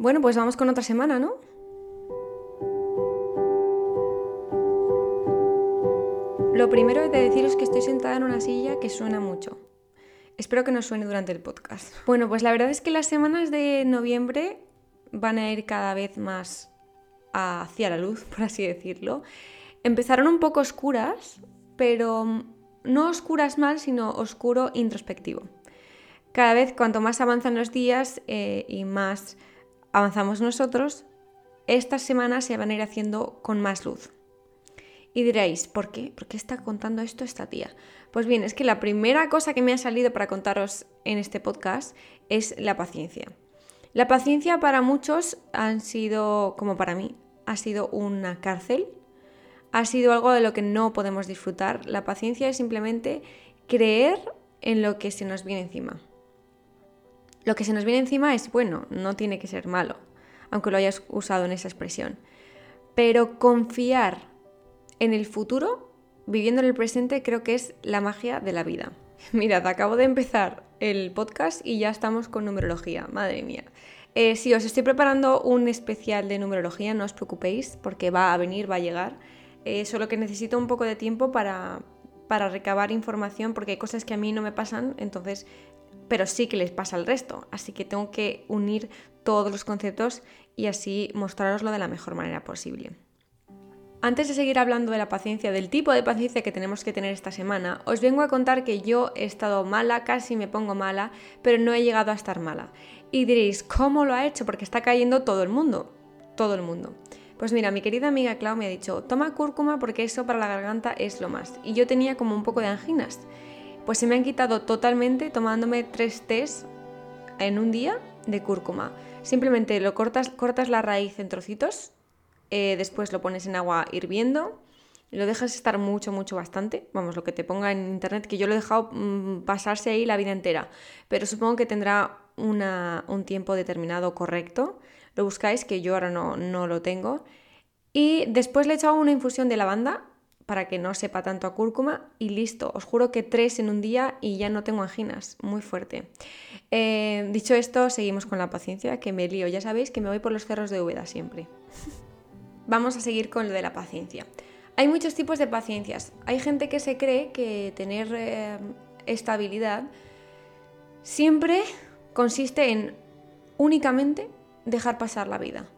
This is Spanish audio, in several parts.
Bueno, pues vamos con otra semana, ¿no? Lo primero es de deciros que estoy sentada en una silla que suena mucho. Espero que no suene durante el podcast. Bueno, pues la verdad es que las semanas de noviembre van a ir cada vez más hacia la luz, por así decirlo. Empezaron un poco oscuras, pero no oscuras mal, sino oscuro introspectivo. Cada vez cuanto más avanzan los días eh, y más avanzamos nosotros, estas semanas se van a ir haciendo con más luz. Y diréis, ¿por qué? ¿Por qué está contando esto esta tía? Pues bien, es que la primera cosa que me ha salido para contaros en este podcast es la paciencia. La paciencia para muchos han sido, como para mí, ha sido una cárcel, ha sido algo de lo que no podemos disfrutar. La paciencia es simplemente creer en lo que se nos viene encima. Lo que se nos viene encima es bueno, no tiene que ser malo, aunque lo hayas usado en esa expresión. Pero confiar en el futuro, viviendo en el presente, creo que es la magia de la vida. Mirad, acabo de empezar el podcast y ya estamos con numerología, madre mía. Eh, sí, os estoy preparando un especial de numerología, no os preocupéis, porque va a venir, va a llegar. Eh, solo que necesito un poco de tiempo para, para recabar información, porque hay cosas que a mí no me pasan, entonces, pero sí que les pasa al resto. Así que tengo que unir todos los conceptos y así mostraroslo de la mejor manera posible. Antes de seguir hablando de la paciencia, del tipo de paciencia que tenemos que tener esta semana, os vengo a contar que yo he estado mala, casi me pongo mala, pero no he llegado a estar mala. Y diréis, ¿cómo lo ha hecho? Porque está cayendo todo el mundo. Todo el mundo. Pues mira, mi querida amiga Clau me ha dicho, toma cúrcuma porque eso para la garganta es lo más. Y yo tenía como un poco de anginas. Pues se me han quitado totalmente tomándome tres tés en un día de cúrcuma. Simplemente lo cortas, cortas la raíz en trocitos, eh, después lo pones en agua hirviendo, lo dejas estar mucho, mucho, bastante, vamos, lo que te ponga en internet, que yo lo he dejado mm, pasarse ahí la vida entera, pero supongo que tendrá un tiempo determinado correcto, lo buscáis, que yo ahora no, no lo tengo, y después le he echado una infusión de lavanda para que no sepa tanto a cúrcuma y listo, os juro que tres en un día y ya no tengo anginas, muy fuerte. Eh, dicho esto, seguimos con la paciencia, que me lío, ya sabéis que me voy por los cerros de Úbeda siempre. vamos a seguir con lo de la paciencia. Hay muchos tipos de paciencias. Hay gente que se cree que tener eh, estabilidad siempre consiste en únicamente dejar pasar la vida.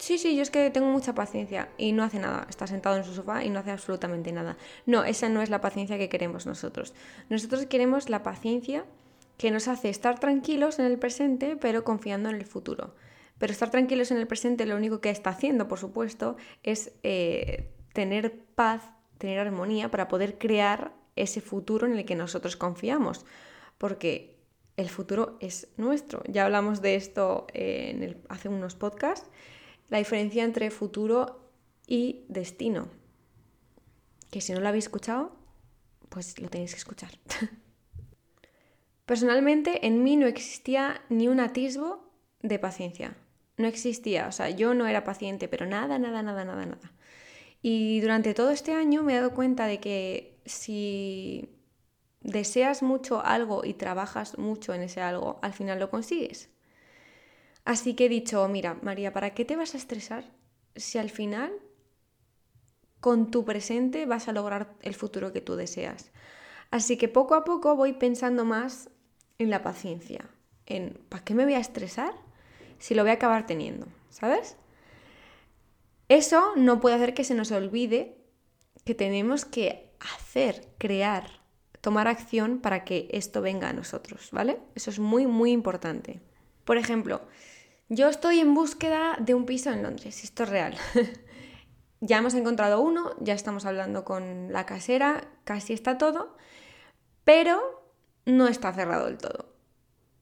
Sí, sí, yo es que tengo mucha paciencia y no hace nada. Está sentado en su sofá y no hace absolutamente nada. No, esa no es la paciencia que queremos nosotros. Nosotros queremos la paciencia que nos hace estar tranquilos en el presente, pero confiando en el futuro. Pero estar tranquilos en el presente lo único que está haciendo, por supuesto, es eh, tener paz, tener armonía para poder crear ese futuro en el que nosotros confiamos. Porque el futuro es nuestro. Ya hablamos de esto en hace unos podcasts. La diferencia entre futuro y destino. Que si no lo habéis escuchado, pues lo tenéis que escuchar. Personalmente, en mí no existía ni un atisbo de paciencia no existía. O sea, yo no era paciente, pero nada, nada, nada, nada, nada. Y durante todo este año me he dado cuenta de que si deseas mucho algo y trabajas mucho en ese algo, al final lo consigues. Así que he dicho, mira, María, ¿para qué te vas a estresar si al final con tu presente vas a lograr el futuro que tú deseas? Así que poco a poco voy pensando más en la paciencia, en ¿para qué me voy a estresar si lo voy a acabar teniendo, ¿sabes? Eso no puede hacer que se nos olvide que tenemos que hacer, crear, tomar acción para que esto venga a nosotros, ¿vale? Eso es muy, muy importante. Por ejemplo, yo estoy en búsqueda de un piso en Londres, esto es real. ya hemos encontrado uno, ya estamos hablando con la casera, casi está todo, pero no está cerrado del todo.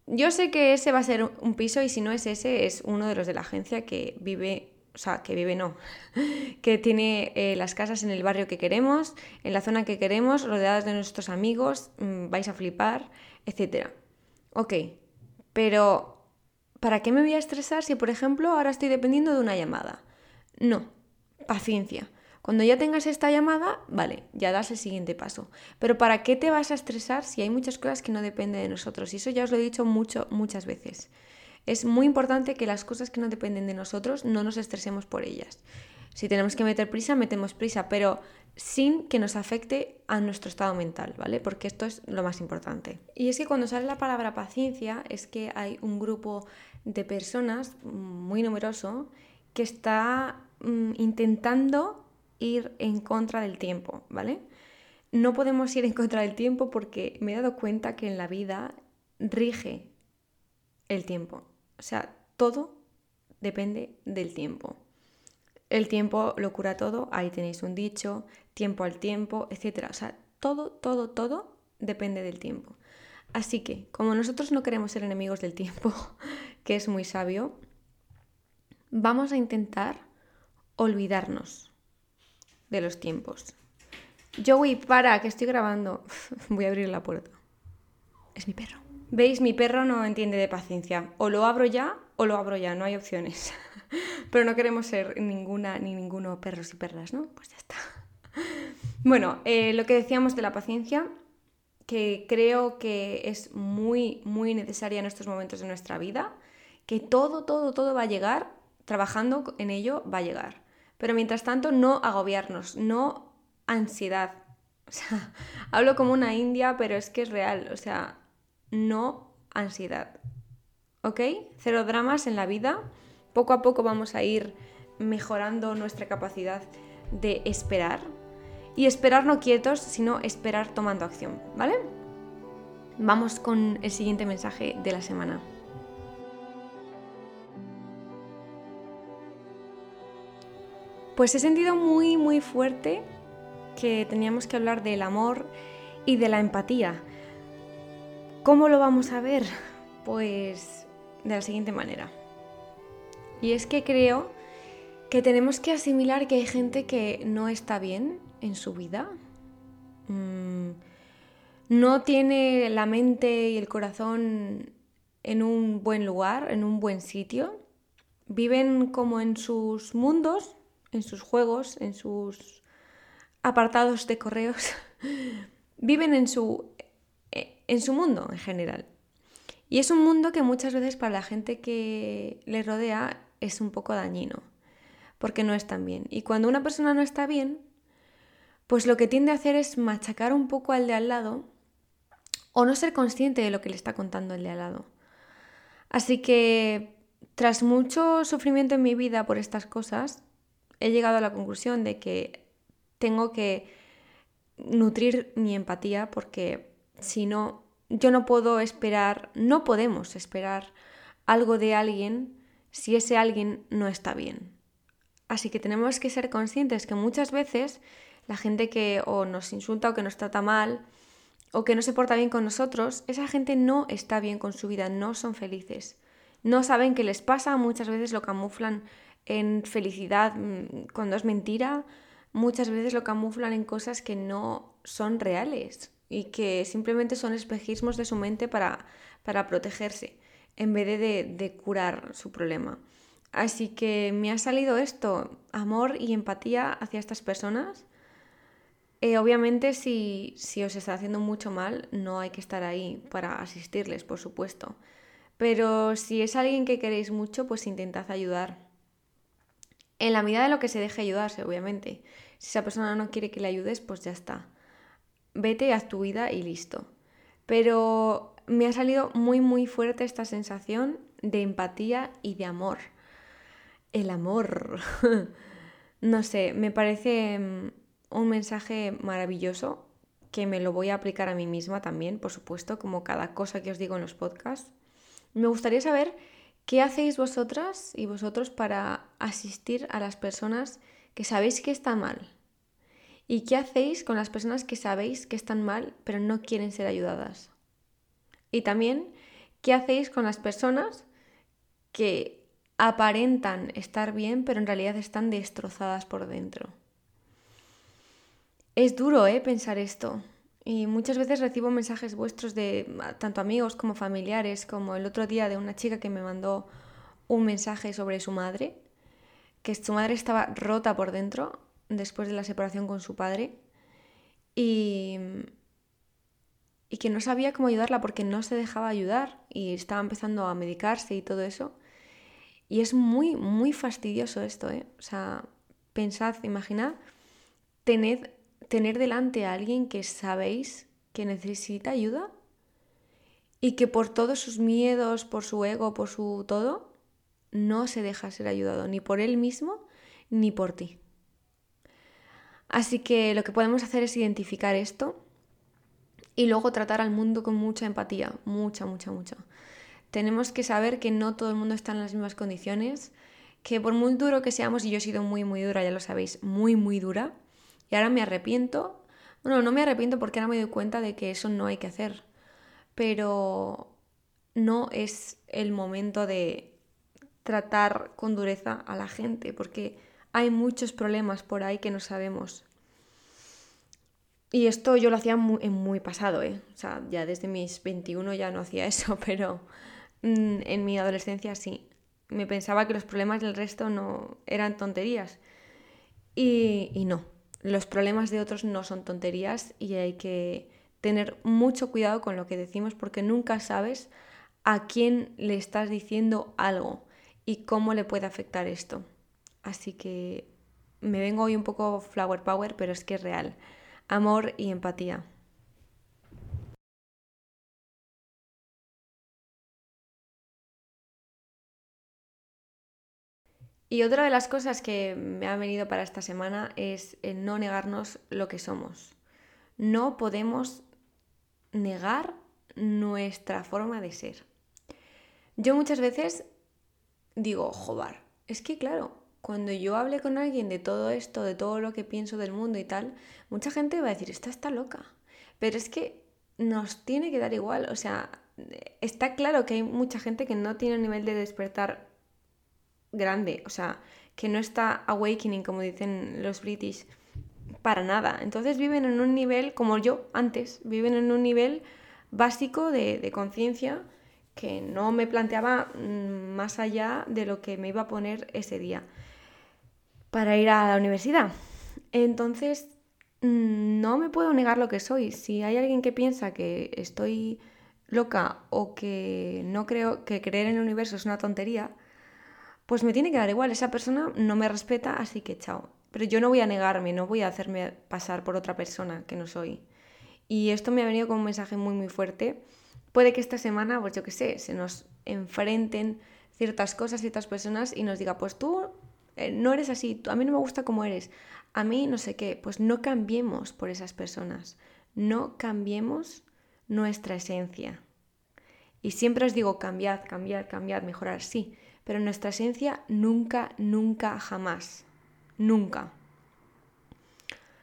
Yo sé que ese va a ser un piso y si no es ese, es uno de los de la agencia que vive, o sea, que vive no, que tiene eh, las casas en el barrio que queremos, en la zona que queremos, rodeadas de nuestros amigos, mm, vais a flipar, etc. Ok, pero ¿para qué me voy a estresar si, por ejemplo, ahora estoy dependiendo de una llamada? No, paciencia. Cuando ya tengas esta llamada, vale, ya das el siguiente paso. Pero ¿para qué te vas a estresar si hay muchas cosas que no dependen de nosotros? Y eso ya os lo he dicho mucho, muchas veces. Es muy importante que las cosas que no dependen de nosotros no nos estresemos por ellas. Si tenemos que meter prisa, metemos prisa, pero sin que nos afecte a nuestro estado mental, ¿vale? Porque esto es lo más importante. Y es que cuando sale la palabra paciencia, es que hay un grupo de personas muy numeroso que está mm, intentando ir en contra del tiempo, ¿vale? No podemos ir en contra del tiempo porque me he dado cuenta que en la vida rige el tiempo. O sea, todo depende del tiempo. El tiempo lo cura todo, ahí tenéis un dicho, tiempo al tiempo, etc. O sea, todo, todo, todo depende del tiempo. Así que, como nosotros no queremos ser enemigos del tiempo, que es muy sabio, vamos a intentar olvidarnos de los tiempos. Joey, para, que estoy grabando. Voy a abrir la puerta. Es mi perro. ¿Veis? Mi perro no entiende de paciencia. O lo abro ya o lo abro ya, no hay opciones. Pero no queremos ser ninguna ni ninguno perros y perras, ¿no? Pues ya está. Bueno, eh, lo que decíamos de la paciencia, que creo que es muy, muy necesaria en estos momentos de nuestra vida, que todo, todo, todo va a llegar, trabajando en ello va a llegar. Pero mientras tanto, no agobiarnos, no ansiedad. O sea, hablo como una india, pero es que es real. O sea, no ansiedad. ¿Ok? Cero dramas en la vida. Poco a poco vamos a ir mejorando nuestra capacidad de esperar. Y esperar no quietos, sino esperar tomando acción, ¿vale? Vamos con el siguiente mensaje de la semana. Pues he sentido muy, muy fuerte que teníamos que hablar del amor y de la empatía. ¿Cómo lo vamos a ver? Pues de la siguiente manera. Y es que creo que tenemos que asimilar que hay gente que no está bien en su vida. Mm, no tiene la mente y el corazón en un buen lugar, en un buen sitio. Viven como en sus mundos, en sus juegos, en sus apartados de correos. Viven en su en su mundo en general. Y es un mundo que muchas veces para la gente que le rodea es un poco dañino, porque no están bien. Y cuando una persona no está bien, pues lo que tiende a hacer es machacar un poco al de al lado o no ser consciente de lo que le está contando el de al lado. Así que, tras mucho sufrimiento en mi vida por estas cosas, he llegado a la conclusión de que tengo que nutrir mi empatía porque si no, yo no puedo esperar, no podemos esperar algo de alguien si ese alguien no está bien. Así que tenemos que ser conscientes que muchas veces la gente que o nos insulta o que nos trata mal o que no se porta bien con nosotros, esa gente no está bien con su vida, no son felices. No saben qué les pasa, muchas veces lo camuflan en felicidad mm, cuando es mentira, muchas veces lo camuflan en cosas que no son reales y que simplemente son espejismos de su mente para, para protegerse en vez de, de, curar su problema. Así que me ha salido esto, amor y empatía hacia estas personas. Eh, obviamente si, si os está haciendo mucho mal, no hay que estar ahí para asistirles, por supuesto. Pero si es alguien que queréis mucho, pues intentad ayudar. En la medida de lo que se deje ayudarse, obviamente. Si esa persona no quiere que le ayudes, pues ya está vete, a tu vida y listo. Pero me ha salido muy, muy fuerte esta sensación de empatía y de amor. El amor. no sé, me parece mm, un mensaje maravilloso que me lo voy a aplicar a mí misma también, por supuesto, como cada cosa que os digo en los podcasts. Me gustaría saber qué hacéis vosotras y vosotros para asistir a las personas que sabéis que están mal, ¿Y qué hacéis con las personas que sabéis que están mal pero no quieren ser ayudadas? Y también, ¿qué hacéis con las personas que aparentan estar bien pero en realidad están destrozadas por dentro? Es duro, ¿eh? Pensar esto. Y muchas veces recibo mensajes vuestros de tanto amigos como familiares, como el otro día de una chica que me mandó un mensaje sobre su madre, que su madre estaba rota por dentro después de la separación con su padre. Y, y que no sabía cómo ayudarla porque no se dejaba ayudar y estaba empezando a medicarse y todo eso. Y es muy, muy fastidioso esto, ¿eh? O sea, pensad, imaginad, tener delante a alguien que sabéis que necesita ayuda y que por todos sus miedos, por su ego, por su todo, no se deja ser ayudado ni por él mismo ni por ti. Así que lo que podemos hacer es identificar esto y luego tratar al mundo con mucha empatía, mucha, mucha, mucha. Tenemos que saber que no todo el mundo está en las mismas condiciones, que por muy duro que seamos, y yo he sido muy, muy dura, ya lo sabéis, muy, muy dura, y ahora me arrepiento. Bueno, no me arrepiento porque ahora me doy cuenta de que eso no hay que hacer, pero no es el momento de tratar con dureza a la gente, porque hay muchos problemas por ahí que no sabemos. Y esto yo lo hacía muy, en muy pasado, ¿eh? O sea, ya desde mis 21 ya no hacía eso, pero mm, en mi adolescencia sí. Me pensaba que los problemas del resto no eran tonterías. Y, y no, los problemas de otros no son tonterías y hay que tener mucho cuidado con lo que decimos porque nunca sabes a quién le estás diciendo algo y cómo le puede afectar esto. Así que me vengo hoy un poco flower power, pero es que es real. Amor y empatía. Y otra de las cosas que me ha venido para esta semana es no negarnos lo que somos. No podemos negar nuestra forma de ser. Yo muchas veces digo, joder, es que claro, cuando yo hable con alguien de todo esto, de todo lo que pienso del mundo y tal, mucha gente va a decir, esta está loca. Pero es que nos tiene que dar igual, o sea, está claro que hay mucha gente que no tiene un nivel de despertar grande, o sea, que no está awakening, como dicen los british, para nada. Entonces viven en un nivel, como yo antes, viven en un nivel básico de, de conciencia que no me planteaba mm, más allá de lo que me iba a poner ese día para ir a la universidad. Entonces, mm, no me puedo negar lo que soy. Si hay alguien que piensa que estoy loca o que no creo que creer en el universo es una tontería, pues me tiene que dar igual. Esa persona no me respeta, así que chao. Pero yo no voy a negarme, no voy a hacerme pasar por otra persona que no soy. Y esto me ha venido con un mensaje muy, muy fuerte. Puede que esta semana, pues yo qué sé, se nos enfrenten ciertas cosas, ciertas personas y nos diga, pues tú eh, no eres así, a mí no me gusta como eres, a mí no sé qué, pues no cambiemos por esas personas, no cambiemos nuestra esencia. Y siempre os digo, cambiad, cambiad, cambiad, mejorar, sí, pero nuestra esencia nunca, nunca, jamás, nunca.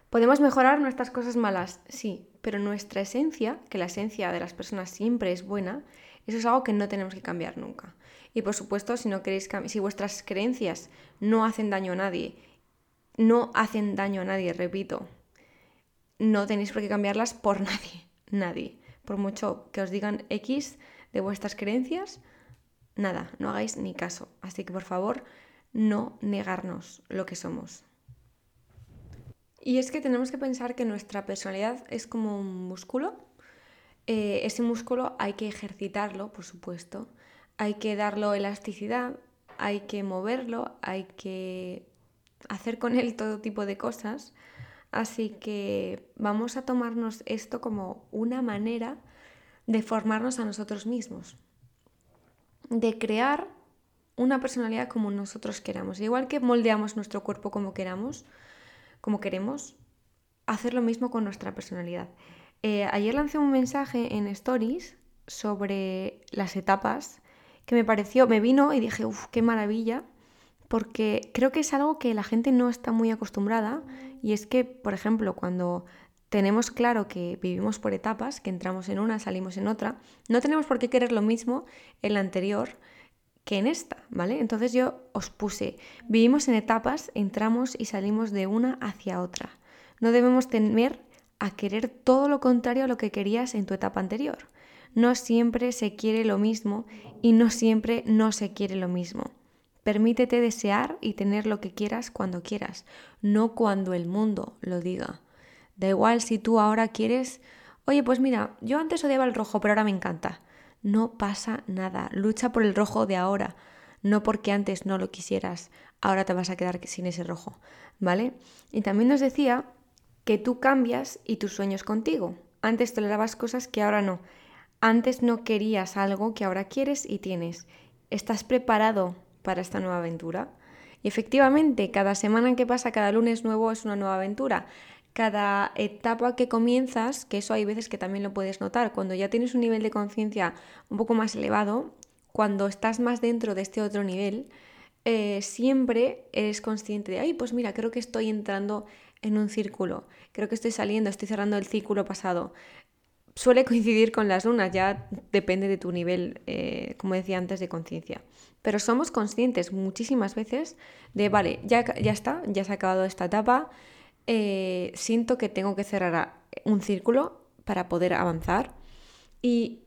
Podemos mejorar nuestras cosas malas, sí, pero nuestra esencia, que la esencia de las personas siempre es buena, eso es algo que no tenemos que cambiar nunca. Y por supuesto, si no queréis si vuestras creencias no hacen daño a nadie, no hacen daño a nadie, repito, no tenéis por qué cambiarlas por nadie, nadie. Por mucho que os digan X de vuestras creencias, nada, no hagáis ni caso. Así que por favor, no negarnos lo que somos. Y es que tenemos que pensar que nuestra personalidad es como un músculo. Eh, ese músculo hay que ejercitarlo, por supuesto hay que darlo elasticidad, hay que moverlo, hay que hacer con él todo tipo de cosas. Así que vamos a tomarnos esto como una manera de formarnos a nosotros mismos, de crear una personalidad como nosotros queramos. Igual que moldeamos nuestro cuerpo como queramos, como queremos, hacer lo mismo con nuestra personalidad. Eh, ayer lancé un mensaje en Stories sobre las etapas que me pareció, me vino y dije, uff, qué maravilla, porque creo que es algo que la gente no está muy acostumbrada y es que, por ejemplo, cuando tenemos claro que vivimos por etapas, que entramos en una, salimos en otra, no tenemos por qué querer lo mismo en la anterior que en esta, ¿vale? Entonces yo os puse, vivimos en etapas, entramos y salimos de una hacia otra. No debemos temer a querer todo lo contrario a lo que querías en tu etapa anterior no siempre se quiere lo mismo y no siempre no se quiere lo mismo. Permítete desear y tener lo que quieras cuando quieras, no cuando el mundo lo diga. Da igual si tú ahora quieres Oye, pues mira, yo antes odiaba el rojo, pero ahora me encanta. No pasa nada. Lucha por el rojo de ahora. No porque antes no lo quisieras, ahora te vas a quedar sin ese rojo, ¿vale? Y también nos decía que tú cambias y tus sueños contigo. Antes tolerabas cosas que ahora no. Antes no querías algo que ahora quieres y tienes. ¿Estás preparado para esta nueva aventura? Y efectivamente, cada semana que pasa, cada lunes nuevo es una nueva aventura cada etapa que comienzas, que eso hay veces que también lo puedes notar, cuando ya tienes un nivel de conciencia un poco más elevado, cuando estás más dentro de este otro nivel, eh, siempre eres consciente de, ay, pues mira, creo que estoy entrando en un círculo, creo que estoy saliendo, estoy cerrando el círculo pasado. Suele coincidir con las lunas, ya depende de tu nivel, eh, como decía antes, de conciencia. Pero somos conscientes muchísimas veces de, vale, ya, ya está, ya se ha acabado esta etapa, eh, siento que tengo que cerrar un círculo para poder avanzar. Y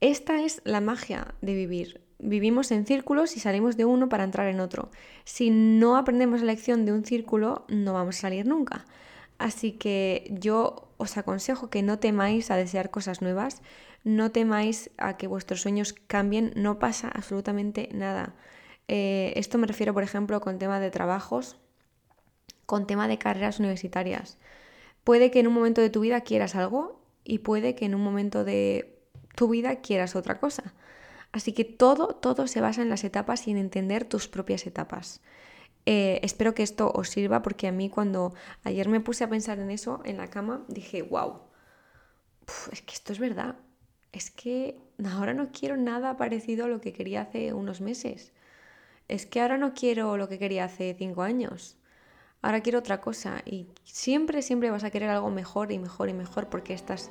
esta es la magia de vivir. Vivimos en círculos y salimos de uno para entrar en otro. Si no aprendemos la lección de un círculo, no vamos a salir nunca. Así que yo os aconsejo que no temáis a desear cosas nuevas, no temáis a que vuestros sueños cambien, no pasa absolutamente nada. Eh, esto me refiero, por ejemplo, con tema de trabajos con tema de carreras universitarias. Puede que en un momento de tu vida quieras algo y puede que en un momento de tu vida quieras otra cosa. Así que todo, todo se basa en las etapas y en entender tus propias etapas. Eh, espero que esto os sirva porque a mí cuando ayer me puse a pensar en eso en la cama dije, wow, es que esto es verdad. Es que ahora no quiero nada parecido a lo que quería hace unos meses. Es que ahora no quiero lo que quería hace cinco años ahora quiero otra cosa y siempre, siempre vas a querer algo mejor y mejor y mejor porque esta es,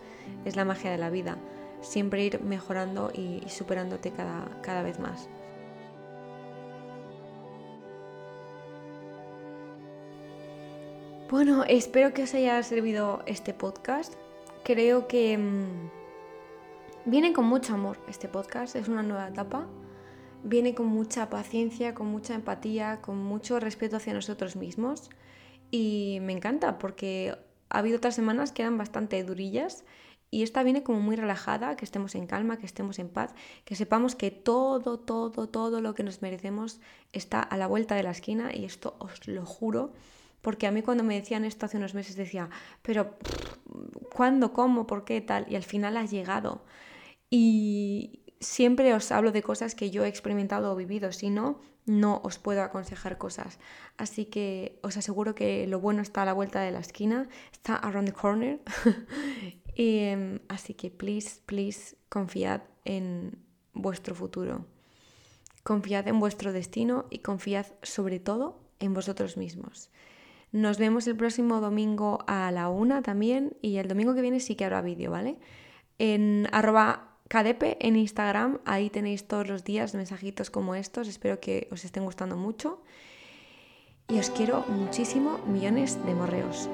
la magia de la vida, siempre ir mejorando y, superándote cada, cada vez más. Bueno, espero que os haya servido este podcast. Creo que mm, viene con mucho amor este podcast, es una nueva etapa. Viene con mucha paciencia, con mucha empatía, con mucho respeto hacia nosotros mismos. Y me encanta porque ha habido otras semanas que eran bastante durillas y esta viene como muy relajada, que estemos en calma, que estemos en paz, que sepamos que todo, todo, todo lo que nos merecemos está a la vuelta de la esquina y esto os lo juro, porque a mí cuando me decían esto hace unos meses decía, pero ¿cuándo? ¿Cómo? ¿Por qué? Tal. Y al final ha llegado. Y siempre os hablo de cosas que yo he experimentado o vivido, si no, no os puedo aconsejar cosas. Así que os aseguro que lo bueno está a la vuelta de la esquina, está around the corner. y, em, así que please, please, confiad en vuestro futuro. Confiad en vuestro destino y confiad sobre todo en vosotros mismos. Nos vemos el próximo domingo a la una también y el domingo que viene sí que habrá vídeo, ¿vale? En arroba Cadepe en Instagram, ahí tenéis todos los días mensajitos como estos, espero que os estén gustando mucho y os quiero muchísimo, millones de morreos.